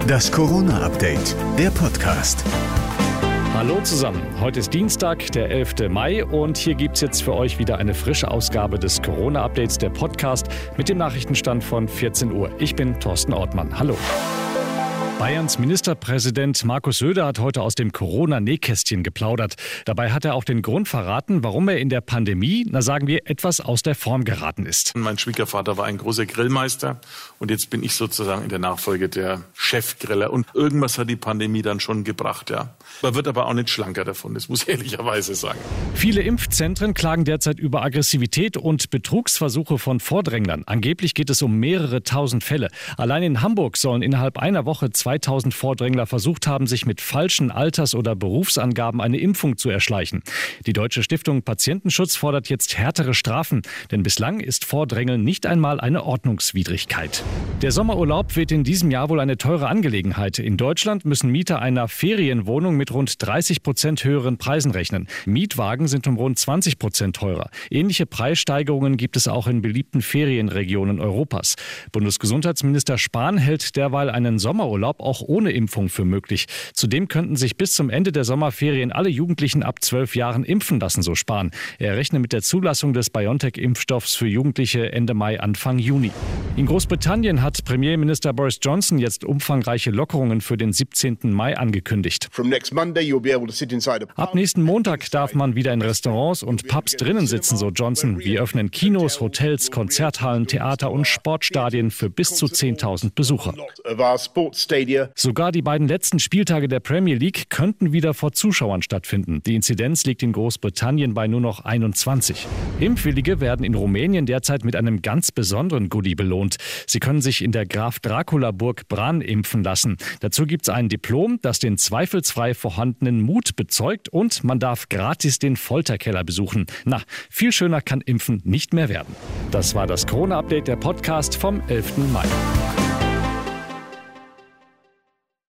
Das Corona-Update, der Podcast. Hallo zusammen. Heute ist Dienstag, der 11. Mai und hier gibt es jetzt für euch wieder eine frische Ausgabe des Corona-Updates, der Podcast mit dem Nachrichtenstand von 14 Uhr. Ich bin Thorsten Ortmann. Hallo. Bayerns Ministerpräsident Markus Söder hat heute aus dem Corona-Nähkästchen geplaudert. Dabei hat er auch den Grund verraten, warum er in der Pandemie, na sagen wir, etwas aus der Form geraten ist. Mein Schwiegervater war ein großer Grillmeister und jetzt bin ich sozusagen in der Nachfolge der Chefgriller. Und irgendwas hat die Pandemie dann schon gebracht, ja. Man wird aber auch nicht schlanker davon, das muss ich ehrlicherweise sagen. Viele Impfzentren klagen derzeit über Aggressivität und Betrugsversuche von Vordränglern. Angeblich geht es um mehrere tausend Fälle. Allein in Hamburg sollen innerhalb einer Woche 2000 Vordrängler versucht haben, sich mit falschen Alters- oder Berufsangaben eine Impfung zu erschleichen. Die Deutsche Stiftung Patientenschutz fordert jetzt härtere Strafen, denn bislang ist Vordrängeln nicht einmal eine Ordnungswidrigkeit. Der Sommerurlaub wird in diesem Jahr wohl eine teure Angelegenheit. In Deutschland müssen Mieter einer Ferienwohnung mit rund 30 Prozent höheren Preisen rechnen. Mietwagen sind um rund 20 Prozent teurer. Ähnliche Preissteigerungen gibt es auch in beliebten Ferienregionen Europas. Bundesgesundheitsminister Spahn hält derweil einen Sommerurlaub Urlaub auch ohne Impfung für möglich. Zudem könnten sich bis zum Ende der Sommerferien alle Jugendlichen ab zwölf Jahren impfen lassen, so Spahn. Er rechne mit der Zulassung des BioNTech-Impfstoffs für Jugendliche Ende Mai, Anfang Juni. In Großbritannien hat Premierminister Boris Johnson jetzt umfangreiche Lockerungen für den 17. Mai angekündigt. Ab nächsten Montag darf man wieder in Restaurants und Pubs drinnen sitzen, so Johnson. Wir öffnen Kinos, Hotels, Konzerthallen, Theater und Sportstadien für bis zu 10.000 Besucher. Sogar die beiden letzten Spieltage der Premier League könnten wieder vor Zuschauern stattfinden. Die Inzidenz liegt in Großbritannien bei nur noch 21. Impfwillige werden in Rumänien derzeit mit einem ganz besonderen Goodie belohnt. Sie können sich in der Graf Dracula Burg Bran impfen lassen. Dazu gibt es ein Diplom, das den zweifelsfrei vorhandenen Mut bezeugt und man darf gratis den Folterkeller besuchen. Na, viel schöner kann Impfen nicht mehr werden. Das war das Corona-Update der Podcast vom 11. Mai.